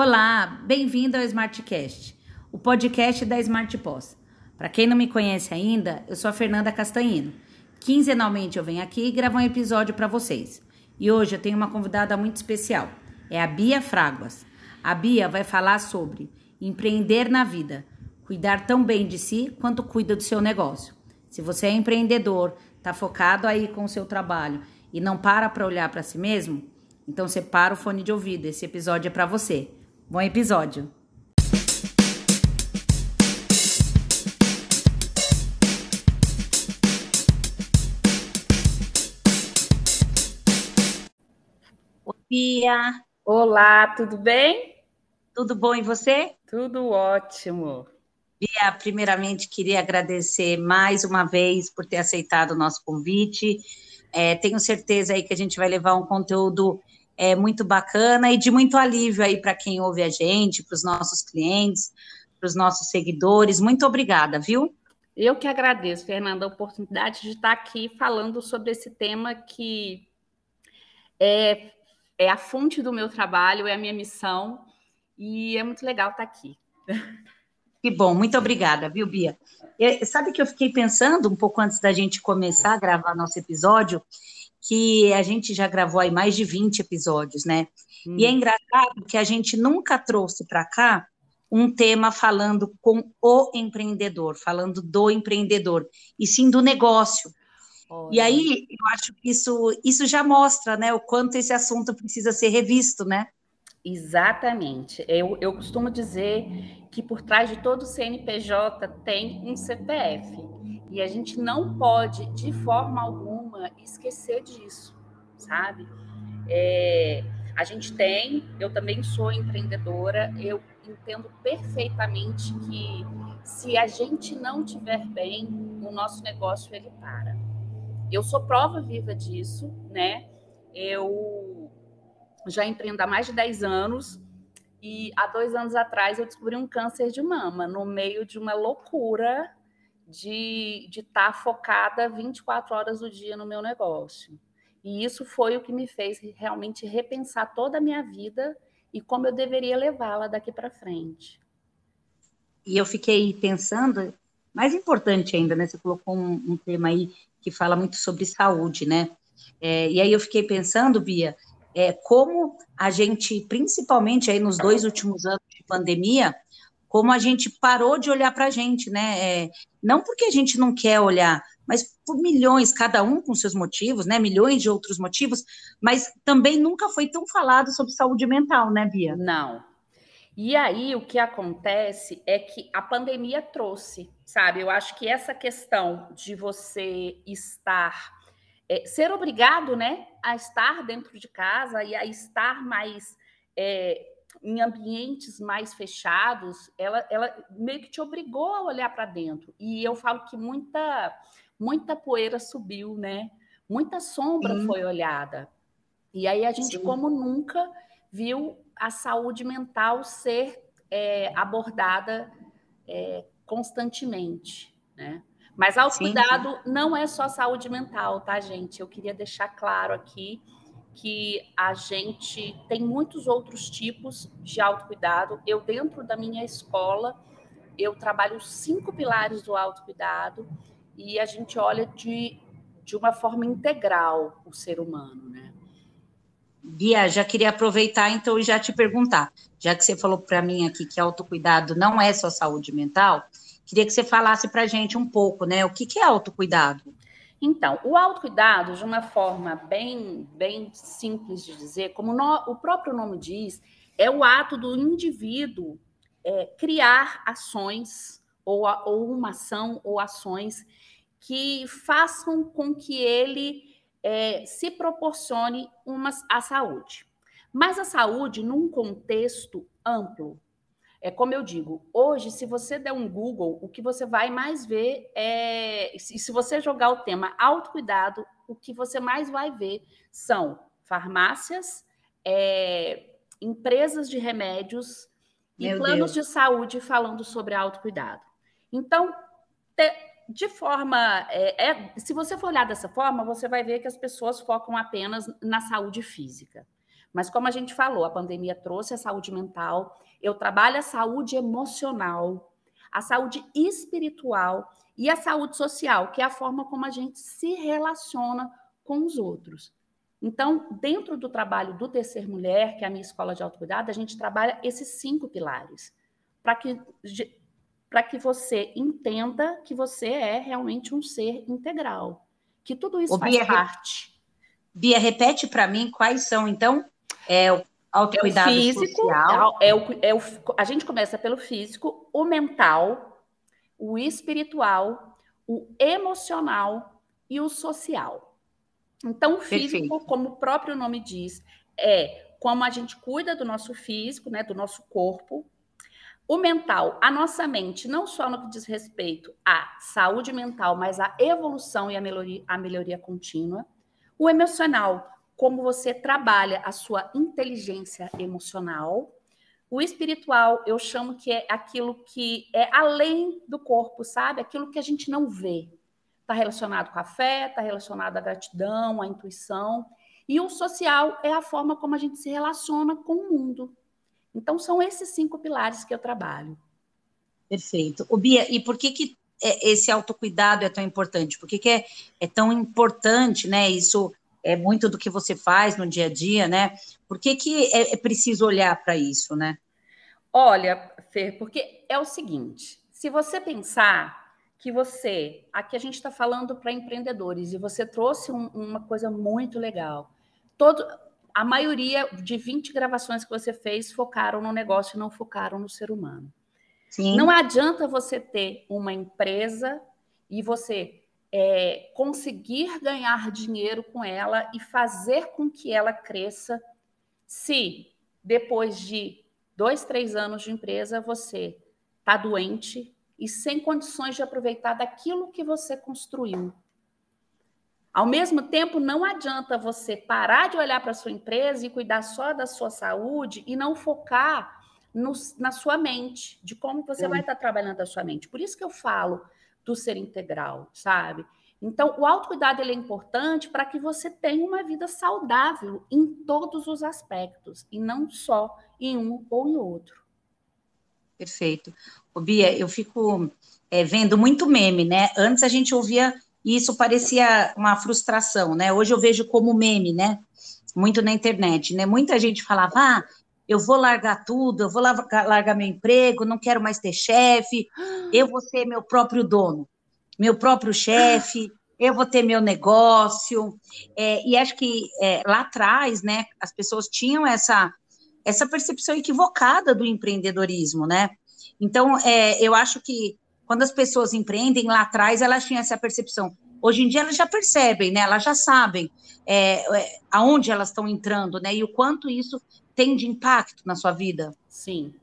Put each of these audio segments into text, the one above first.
Olá, bem-vindo ao Smartcast, o podcast da Smart Pós. Para quem não me conhece ainda, eu sou a Fernanda Castanhino. Quinzenalmente eu venho aqui e gravo um episódio para vocês. E hoje eu tenho uma convidada muito especial. É a Bia Fraguas. A Bia vai falar sobre empreender na vida, cuidar tão bem de si quanto cuida do seu negócio. Se você é empreendedor, está focado aí com o seu trabalho e não para para olhar para si mesmo, então separa o fone de ouvido. Esse episódio é para você. Bom episódio. Bia. Olá, tudo bem? Tudo bom e você? Tudo ótimo. Bia, primeiramente queria agradecer mais uma vez por ter aceitado o nosso convite. É, tenho certeza aí que a gente vai levar um conteúdo é, muito bacana e de muito alívio aí para quem ouve a gente, para os nossos clientes, para os nossos seguidores. Muito obrigada, viu? Eu que agradeço, Fernanda, a oportunidade de estar aqui falando sobre esse tema que é é a fonte do meu trabalho, é a minha missão e é muito legal estar aqui. Que bom, muito obrigada, viu, Bia? Eu, sabe que eu fiquei pensando um pouco antes da gente começar a gravar nosso episódio, que a gente já gravou aí mais de 20 episódios, né? Hum. E é hum. engraçado que a gente nunca trouxe para cá um tema falando com o empreendedor, falando do empreendedor, e sim do negócio. Olha. E aí, eu acho que isso, isso já mostra, né, o quanto esse assunto precisa ser revisto, né? Exatamente. Eu, eu costumo dizer que por trás de todo CNPJ tem um CPF. E a gente não pode, de forma alguma, esquecer disso, sabe? É, a gente tem, eu também sou empreendedora, eu entendo perfeitamente que se a gente não tiver bem, o nosso negócio ele para. Eu sou prova viva disso, né? Eu já empreendo há mais de 10 anos e há dois anos atrás eu descobri um câncer de mama no meio de uma loucura de estar tá focada 24 horas do dia no meu negócio. E isso foi o que me fez realmente repensar toda a minha vida e como eu deveria levá-la daqui para frente. E eu fiquei pensando, mais importante ainda, né? Você colocou um, um tema aí que fala muito sobre saúde, né? É, e aí eu fiquei pensando, Bia, é, como a gente, principalmente aí nos dois últimos anos de pandemia, como a gente parou de olhar para a gente, né? É, não porque a gente não quer olhar, mas por milhões, cada um com seus motivos, né? Milhões de outros motivos, mas também nunca foi tão falado sobre saúde mental, né, Bia? Não, e aí o que acontece é que a pandemia trouxe, sabe? Eu acho que essa questão de você estar, é, ser obrigado, né, a estar dentro de casa e a estar mais é, em ambientes mais fechados, ela, ela meio que te obrigou a olhar para dentro. E eu falo que muita, muita poeira subiu, né? Muita sombra Sim. foi olhada. E aí a gente, Sim. como nunca, viu a saúde mental ser é, abordada é, constantemente, né? Mas autocuidado não é só saúde mental, tá, gente? Eu queria deixar claro aqui que a gente tem muitos outros tipos de autocuidado. Eu, dentro da minha escola, eu trabalho cinco pilares do autocuidado e a gente olha de, de uma forma integral o ser humano, né? Bia, já queria aproveitar então e já te perguntar, já que você falou para mim aqui que autocuidado não é só saúde mental, queria que você falasse para a gente um pouco, né? O que, que é autocuidado? Então, o autocuidado, de uma forma bem, bem simples de dizer, como no, o próprio nome diz, é o ato do indivíduo é, criar ações ou, ou uma ação ou ações que façam com que ele é, se proporcione uma, a saúde. Mas a saúde num contexto amplo. É como eu digo, hoje, se você der um Google, o que você vai mais ver é. Se você jogar o tema autocuidado, o que você mais vai ver são farmácias, é, empresas de remédios Meu e planos Deus. de saúde falando sobre autocuidado. Então, de forma. É, é, se você for olhar dessa forma, você vai ver que as pessoas focam apenas na saúde física. Mas como a gente falou, a pandemia trouxe a saúde mental, eu trabalho a saúde emocional, a saúde espiritual e a saúde social, que é a forma como a gente se relaciona com os outros. Então, dentro do trabalho do Terceiro Mulher, que é a minha escola de autocuidado, a gente trabalha esses cinco pilares, para que, que você entenda que você é realmente um ser integral, que tudo isso Ô, faz Bia, parte. Bia, repete para mim quais são, então, é, o autocuidado é o físico, social. É o, é o, a gente começa pelo físico, o mental, o espiritual, o emocional e o social. Então, o físico, Perfeito. como o próprio nome diz, é como a gente cuida do nosso físico, né, do nosso corpo. O mental, a nossa mente, não só no que diz respeito à saúde mental, mas à evolução e à melhoria, à melhoria contínua. O emocional, como você trabalha a sua inteligência emocional. O espiritual, eu chamo que é aquilo que é além do corpo, sabe? Aquilo que a gente não vê. Está relacionado com a fé, está relacionado à gratidão, à intuição. E o social é a forma como a gente se relaciona com o mundo. Então, são esses cinco pilares que eu trabalho. Perfeito. O Bia, e por que, que é, esse autocuidado é tão importante? Por que, que é, é tão importante, né? Isso é muito do que você faz no dia a dia, né? Por que, que é, é preciso olhar para isso, né? Olha, Fer, porque é o seguinte: se você pensar que você, aqui a gente está falando para empreendedores, e você trouxe um, uma coisa muito legal. Todo, a maioria de 20 gravações que você fez focaram no negócio e não focaram no ser humano. Sim. Não adianta você ter uma empresa e você é, conseguir ganhar dinheiro com ela e fazer com que ela cresça se depois de dois, três anos de empresa você está doente, e sem condições de aproveitar daquilo que você construiu. Ao mesmo tempo, não adianta você parar de olhar para a sua empresa e cuidar só da sua saúde e não focar no, na sua mente, de como você é. vai estar trabalhando a sua mente. Por isso que eu falo do ser integral, sabe? Então, o autocuidado ele é importante para que você tenha uma vida saudável em todos os aspectos, e não só em um ou em outro. Perfeito. Ô, Bia, eu fico é, vendo muito meme, né? Antes a gente ouvia e isso parecia uma frustração, né? Hoje eu vejo como meme, né? Muito na internet, né? Muita gente falava, ah, eu vou largar tudo, eu vou largar meu emprego, não quero mais ter chefe, eu vou ser meu próprio dono, meu próprio chefe, eu vou ter meu negócio. É, e acho que é, lá atrás, né, as pessoas tinham essa essa percepção equivocada do empreendedorismo, né? Então, é, eu acho que quando as pessoas empreendem lá atrás, elas tinham essa percepção. Hoje em dia elas já percebem, né? Elas já sabem é, é, aonde elas estão entrando, né? E o quanto isso tem de impacto na sua vida. Sim.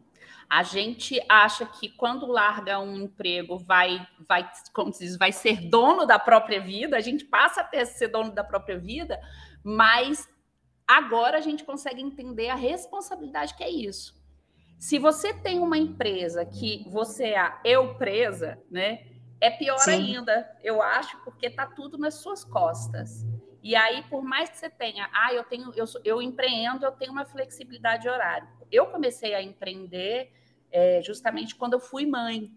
A gente acha que quando larga um emprego vai, vai, como se diz, vai ser dono da própria vida. A gente passa a ter, ser dono da própria vida, mas Agora a gente consegue entender a responsabilidade que é isso. Se você tem uma empresa que você é a eu presa, né? É pior Sim. ainda, eu acho, porque tá tudo nas suas costas. E aí, por mais que você tenha, ah, eu tenho, eu, eu empreendo, eu tenho uma flexibilidade de horário. Eu comecei a empreender é, justamente quando eu fui mãe.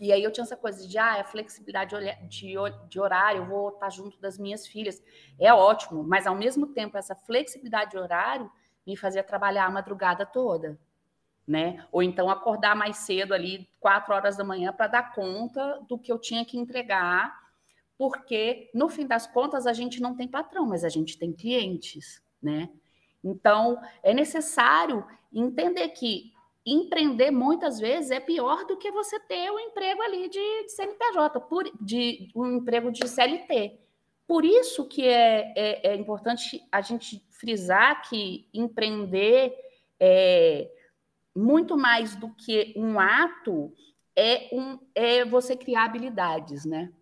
E aí eu tinha essa coisa de, ah, a flexibilidade de, de horário, eu vou estar junto das minhas filhas. É ótimo, mas ao mesmo tempo essa flexibilidade de horário me fazia trabalhar a madrugada toda, né? Ou então acordar mais cedo ali, quatro horas da manhã, para dar conta do que eu tinha que entregar, porque no fim das contas a gente não tem patrão, mas a gente tem clientes, né? Então é necessário entender que empreender muitas vezes é pior do que você ter um emprego ali de, de CNPJ, por, de um emprego de CLT. Por isso que é, é, é importante a gente frisar que empreender é muito mais do que um ato, é, um, é você criar habilidades, né?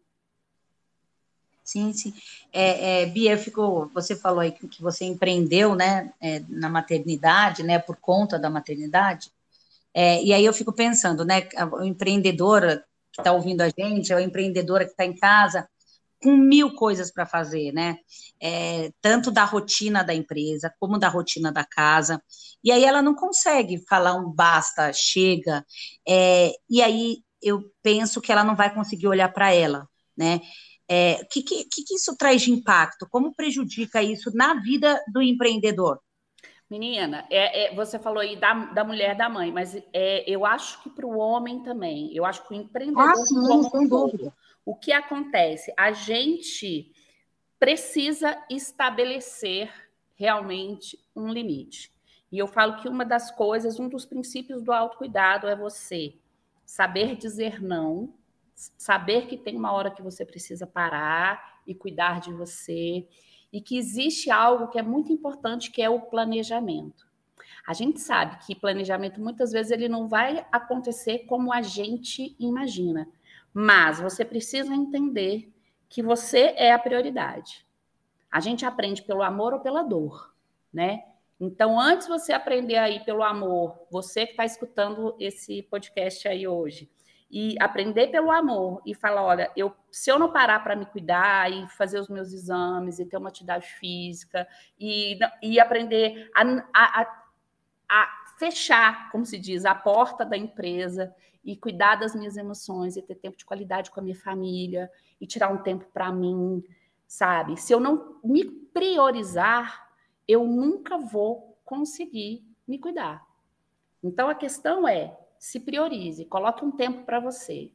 Sim, sim. É, é, Bia, ficou, você falou aí que você empreendeu, né, é, na maternidade, né, por conta da maternidade. É, e aí eu fico pensando, né, o empreendedora que está ouvindo a gente, a empreendedora que está em casa, com mil coisas para fazer, né? É, tanto da rotina da empresa, como da rotina da casa. E aí ela não consegue falar um basta, chega. É, e aí eu penso que ela não vai conseguir olhar para ela, né? É, o que, que, que isso traz de impacto? Como prejudica isso na vida do empreendedor? Menina, é, é, você falou aí da, da mulher da mãe, mas é, eu acho que para o homem também. Eu acho que o empreendedor. Ah, sim, como sem dúvida. O que acontece? A gente precisa estabelecer realmente um limite. E eu falo que uma das coisas, um dos princípios do autocuidado é você saber dizer não, saber que tem uma hora que você precisa parar e cuidar de você, e que existe algo que é muito importante, que é o planejamento. A gente sabe que planejamento muitas vezes ele não vai acontecer como a gente imagina, mas você precisa entender que você é a prioridade. A gente aprende pelo amor ou pela dor, né? Então, antes você aprender aí pelo amor, você que está escutando esse podcast aí hoje, e aprender pelo amor e falar, olha, eu, se eu não parar para me cuidar e fazer os meus exames e ter uma atividade física e, e aprender a, a, a fechar, como se diz, a porta da empresa e cuidar das minhas emoções e ter tempo de qualidade com a minha família e tirar um tempo para mim, sabe? Se eu não me priorizar, eu nunca vou conseguir me cuidar. Então a questão é se priorize, coloque um tempo para você,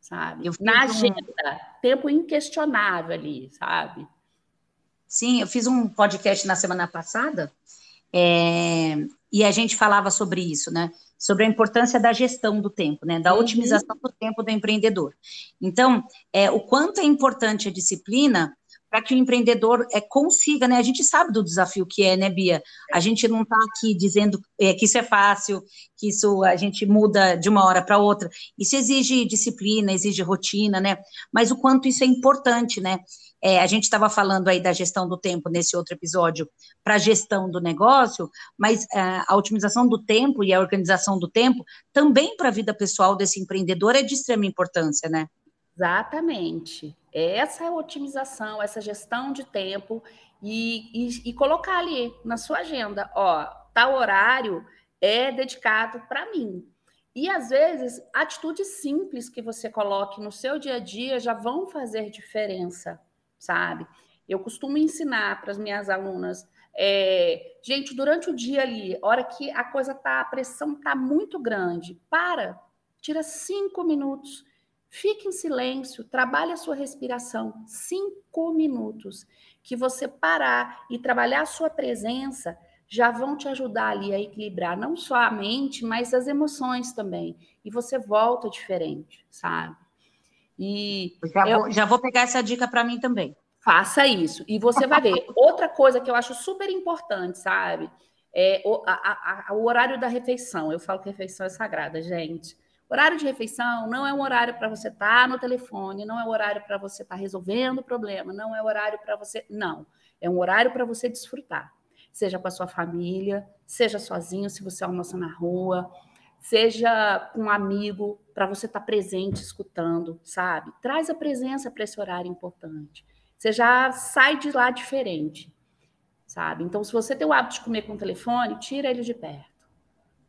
sabe? Na agenda, um... tempo inquestionável ali, sabe? Sim, eu fiz um podcast na semana passada é, e a gente falava sobre isso, né? Sobre a importância da gestão do tempo, né? Da uhum. otimização do tempo do empreendedor. Então, é, o quanto é importante a disciplina para que o empreendedor é, consiga, né? A gente sabe do desafio que é, né, Bia? A gente não está aqui dizendo é, que isso é fácil, que isso a gente muda de uma hora para outra. Isso exige disciplina, exige rotina, né? Mas o quanto isso é importante, né? É, a gente estava falando aí da gestão do tempo nesse outro episódio para a gestão do negócio, mas é, a otimização do tempo e a organização do tempo também para a vida pessoal desse empreendedor é de extrema importância, né? Exatamente. Essa otimização, essa gestão de tempo e, e, e colocar ali na sua agenda, ó, tal horário é dedicado para mim. E às vezes, atitudes simples que você coloque no seu dia a dia já vão fazer diferença, sabe? Eu costumo ensinar para as minhas alunas, é, gente, durante o dia ali, hora que a coisa tá, a pressão tá muito grande, para, tira cinco minutos Fique em silêncio, trabalhe a sua respiração. Cinco minutos que você parar e trabalhar a sua presença já vão te ajudar ali a equilibrar não só a mente, mas as emoções também. E você volta diferente, sabe? E já, eu, vou, já vou pegar essa dica para mim também. Faça isso e você vai ver. Outra coisa que eu acho super importante, sabe? É o, a, a, o horário da refeição. Eu falo que refeição é sagrada, gente. Horário de refeição não é um horário para você estar tá no telefone, não é um horário para você estar tá resolvendo o problema, não é um horário para você. Não. É um horário para você desfrutar. Seja com a sua família, seja sozinho, se você almoça na rua, seja com um amigo, para você estar tá presente, escutando, sabe? Traz a presença para esse horário importante. Você já sai de lá diferente, sabe? Então, se você tem o hábito de comer com o telefone, tira ele de perto.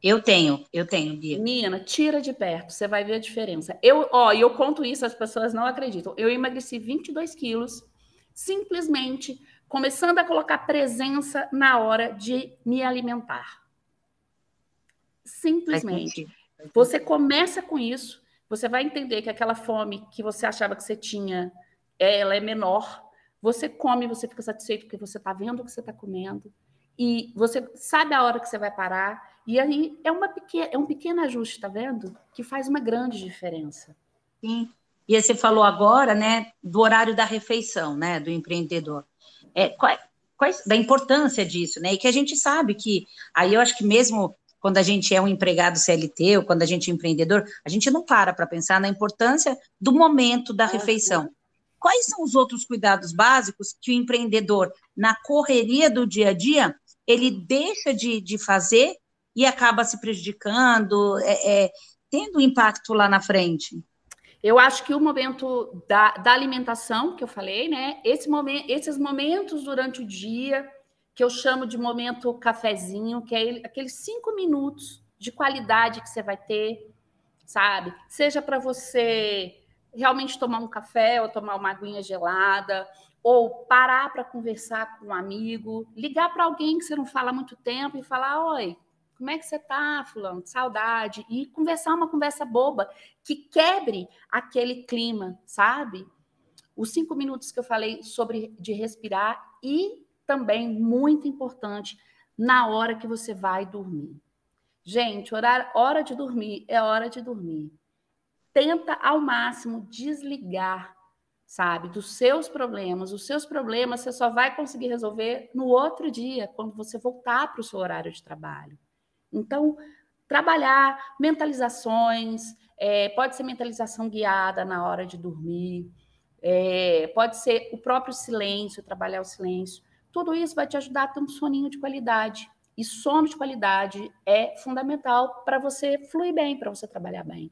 Eu tenho, eu tenho, Bia. Menina, tira de perto, você vai ver a diferença. Eu, ó, eu conto isso, as pessoas não acreditam. Eu emagreci 22 quilos, simplesmente começando a colocar presença na hora de me alimentar. Simplesmente. Você começa com isso, você vai entender que aquela fome que você achava que você tinha, ela é menor. Você come, você fica satisfeito porque você está vendo o que você está comendo. E você sabe a hora que você vai parar e aí é, uma pequena, é um pequeno ajuste, tá vendo? Que faz uma grande diferença. Sim. E você falou agora, né, do horário da refeição, né, do empreendedor. É, qual, qual, da importância disso, né? E que a gente sabe que, aí eu acho que mesmo quando a gente é um empregado CLT ou quando a gente é empreendedor, a gente não para para pensar na importância do momento da refeição. Quais são os outros cuidados básicos que o empreendedor, na correria do dia a dia, ele deixa de, de fazer e acaba se prejudicando, é, é, tendo impacto lá na frente. Eu acho que o momento da, da alimentação, que eu falei, né? Esse momento, esses momentos durante o dia, que eu chamo de momento cafezinho, que é aqueles cinco minutos de qualidade que você vai ter, sabe? Seja para você realmente tomar um café ou tomar uma aguinha gelada, ou parar para conversar com um amigo, ligar para alguém que você não fala há muito tempo e falar: Oi, como é que você tá, fulano? Saudade. E conversar uma conversa boba que quebre aquele clima, sabe? Os cinco minutos que eu falei sobre de respirar e também muito importante na hora que você vai dormir. Gente, horário, hora de dormir é hora de dormir. Tenta ao máximo desligar, sabe, dos seus problemas. Os seus problemas você só vai conseguir resolver no outro dia, quando você voltar para o seu horário de trabalho. Então, trabalhar mentalizações, é, pode ser mentalização guiada na hora de dormir, é, pode ser o próprio silêncio, trabalhar o silêncio. Tudo isso vai te ajudar a ter um soninho de qualidade. E sono de qualidade é fundamental para você fluir bem, para você trabalhar bem.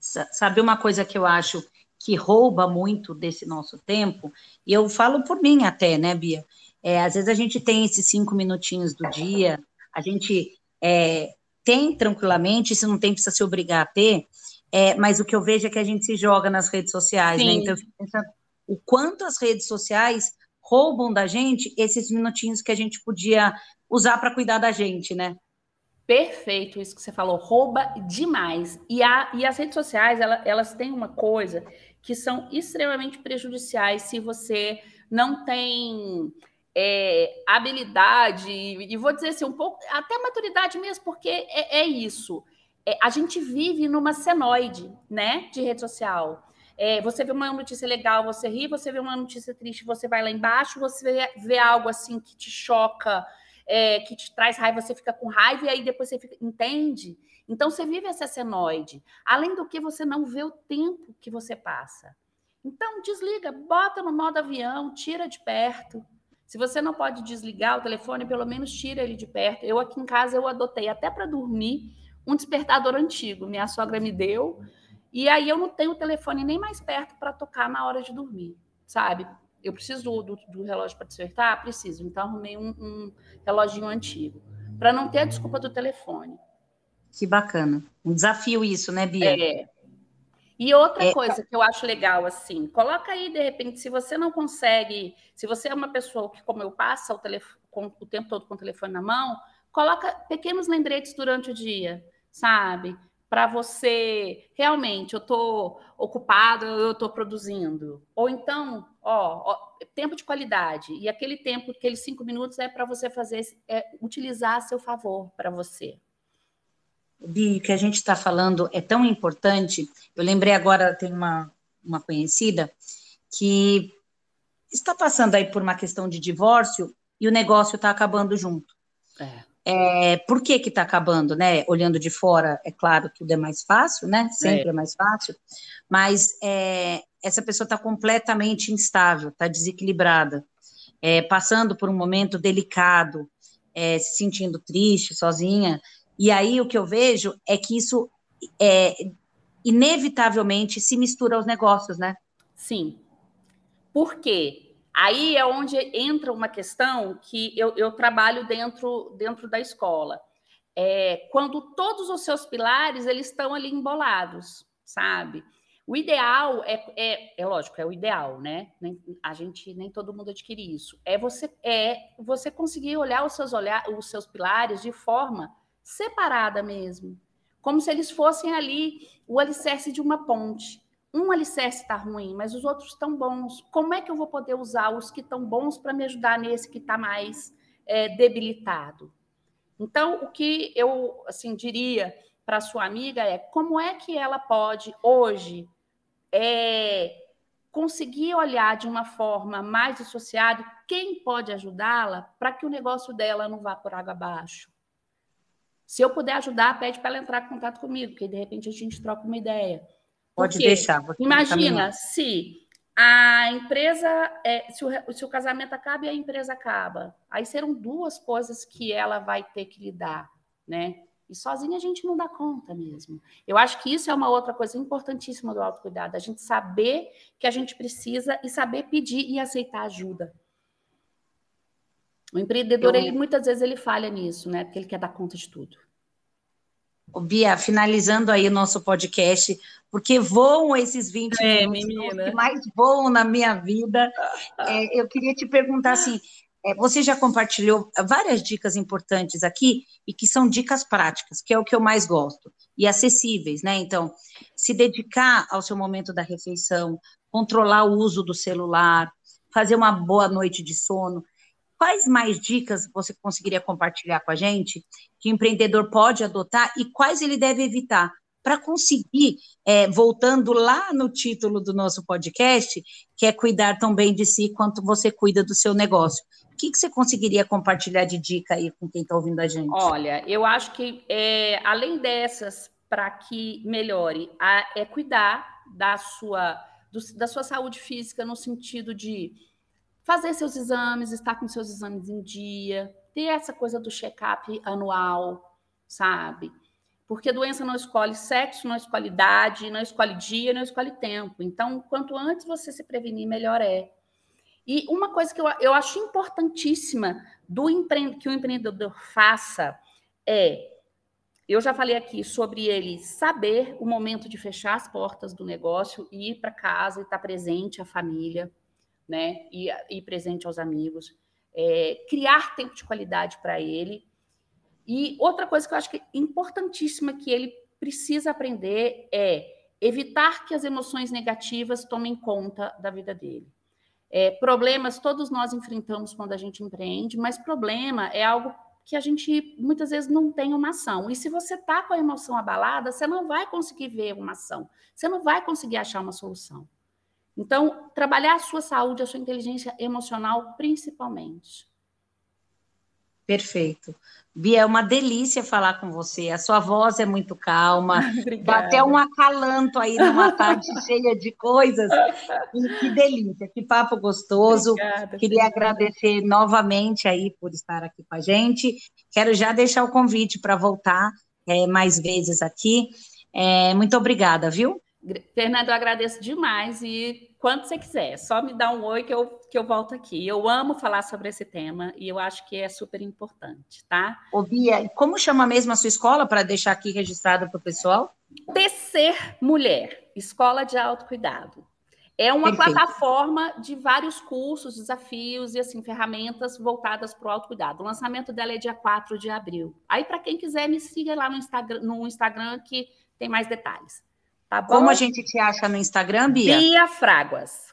Sabe uma coisa que eu acho que rouba muito desse nosso tempo? E eu falo por mim até, né, Bia? É, às vezes a gente tem esses cinco minutinhos do dia, a gente é, tem tranquilamente, se não tem, precisa se obrigar a ter, é, mas o que eu vejo é que a gente se joga nas redes sociais, né? Sim. né? Então, eu fico pensando o quanto as redes sociais roubam da gente esses minutinhos que a gente podia usar para cuidar da gente, né? Perfeito, isso que você falou, rouba demais. E, a, e as redes sociais, ela, elas têm uma coisa que são extremamente prejudiciais se você não tem é, habilidade, e vou dizer assim, um pouco, até maturidade mesmo, porque é, é isso. É, a gente vive numa senoide, né, de rede social. É, você vê uma notícia legal, você ri, você vê uma notícia triste, você vai lá embaixo, você vê, vê algo assim que te choca, é, que te traz raiva, você fica com raiva, e aí depois você fica, entende? Então você vive essa senoide. Além do que você não vê o tempo que você passa. Então desliga, bota no modo avião, tira de perto. Se você não pode desligar o telefone, pelo menos tira ele de perto. Eu aqui em casa eu adotei até para dormir um despertador antigo. Minha sogra me deu. E aí eu não tenho o telefone nem mais perto para tocar na hora de dormir, sabe? Eu preciso do, do, relógio para despertar? Preciso. Então arrumei um, um reloginho antigo. Para não ter a desculpa do telefone. Que bacana. Um desafio isso, né, Bia? É. E outra é, coisa que eu acho legal, assim, coloca aí, de repente, se você não consegue, se você é uma pessoa que, como eu, passa o, telefone, com, o tempo todo com o telefone na mão, coloca pequenos lembretes durante o dia, sabe? Para você, realmente, eu estou ocupado, eu estou produzindo. Ou então, ó, ó, tempo de qualidade. E aquele tempo, aqueles cinco minutos é para você fazer, é, utilizar a seu favor para você. Bi, que a gente está falando é tão importante. Eu lembrei agora, tem uma, uma conhecida que está passando aí por uma questão de divórcio e o negócio está acabando junto. É. É, por que que está acabando, né? Olhando de fora, é claro, tudo é mais fácil, né? Sempre é, é mais fácil, mas é, essa pessoa está completamente instável, está desequilibrada, é, passando por um momento delicado, é, se sentindo triste, sozinha, e aí o que eu vejo é que isso é, inevitavelmente se mistura aos negócios, né? Sim. Por quê? Aí é onde entra uma questão que eu, eu trabalho dentro, dentro da escola. É, quando todos os seus pilares eles estão ali embolados, sabe? O ideal é, é, é lógico, é o ideal, né? Nem, a gente nem todo mundo adquire isso. É você é você conseguir olhar os seus olhar, os seus pilares de forma separada mesmo, como se eles fossem ali o alicerce de uma ponte. Um alicerce está ruim, mas os outros estão bons. Como é que eu vou poder usar os que estão bons para me ajudar nesse que está mais é, debilitado? Então, o que eu assim diria para sua amiga é como é que ela pode hoje é, conseguir olhar de uma forma mais associada quem pode ajudá-la para que o negócio dela não vá por água abaixo. Se eu puder ajudar, pede para ela entrar em contato comigo, porque de repente a gente troca uma ideia. Pode porque, deixar. Imagina se a empresa, é, se, o, se o casamento acaba e a empresa acaba, aí serão duas coisas que ela vai ter que lidar, né? E sozinha a gente não dá conta mesmo. Eu acho que isso é uma outra coisa importantíssima do autocuidado, a gente saber que a gente precisa e saber pedir e aceitar ajuda. O empreendedor, Eu... ele muitas vezes ele falha nisso, né? Porque ele quer dar conta de tudo. Bia, finalizando aí o nosso podcast, porque voam esses 20 é, minutos que mais voam na minha vida. É, eu queria te perguntar assim: é, você já compartilhou várias dicas importantes aqui e que são dicas práticas, que é o que eu mais gosto, e acessíveis, né? Então, se dedicar ao seu momento da refeição, controlar o uso do celular, fazer uma boa noite de sono. Quais mais dicas você conseguiria compartilhar com a gente que o empreendedor pode adotar e quais ele deve evitar para conseguir, é, voltando lá no título do nosso podcast, que é cuidar tão bem de si quanto você cuida do seu negócio? O que, que você conseguiria compartilhar de dica aí com quem está ouvindo a gente? Olha, eu acho que é, além dessas, para que melhore, a, é cuidar da sua, do, da sua saúde física no sentido de fazer seus exames, estar com seus exames em dia, ter essa coisa do check-up anual, sabe? Porque doença não escolhe sexo, não escolhe idade, não escolhe dia, não escolhe tempo. Então, quanto antes você se prevenir, melhor é. E uma coisa que eu, eu acho importantíssima do empre... que o empreendedor faça é, eu já falei aqui sobre ele saber o momento de fechar as portas do negócio ir para casa e estar presente à família né? E, e presente aos amigos, é, criar tempo de qualidade para ele. E outra coisa que eu acho que é importantíssima que ele precisa aprender é evitar que as emoções negativas tomem conta da vida dele. É, problemas todos nós enfrentamos quando a gente empreende, mas problema é algo que a gente muitas vezes não tem uma ação. E se você está com a emoção abalada, você não vai conseguir ver uma ação, você não vai conseguir achar uma solução. Então, trabalhar a sua saúde, a sua inteligência emocional, principalmente. Perfeito. Bia, é uma delícia falar com você. A sua voz é muito calma. Dá até um acalanto aí numa tarde cheia de coisas. Que delícia, que papo gostoso. Obrigada, Queria agradecer novamente aí por estar aqui com a gente. Quero já deixar o convite para voltar é, mais vezes aqui. É, muito obrigada, viu? Fernando, eu agradeço demais e quando você quiser, só me dá um oi que eu, que eu volto aqui. Eu amo falar sobre esse tema e eu acho que é super importante, tá? Ô, Bia, como chama mesmo a sua escola para deixar aqui registrado para o pessoal? Tecer Mulher, Escola de Autocuidado. É uma Perfeito. plataforma de vários cursos, desafios e assim ferramentas voltadas para o autocuidado. O lançamento dela é dia 4 de abril. Aí, para quem quiser, me siga lá no Instagram, no Instagram que tem mais detalhes. Tá bom? Como a gente te acha no Instagram, Bia? Bia Fráguas.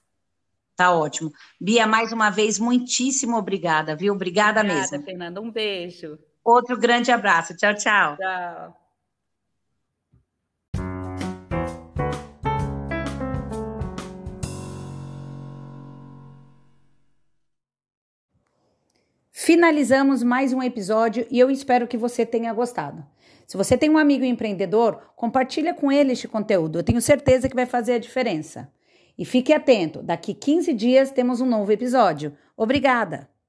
Tá ótimo. Bia, mais uma vez, muitíssimo obrigada, viu? Obrigada, obrigada mesmo. Obrigada, Fernanda. Um beijo. Outro grande abraço. Tchau, tchau. Tchau. Finalizamos mais um episódio e eu espero que você tenha gostado. Se você tem um amigo empreendedor, compartilha com ele este conteúdo. Eu tenho certeza que vai fazer a diferença. E fique atento, daqui 15 dias temos um novo episódio. Obrigada!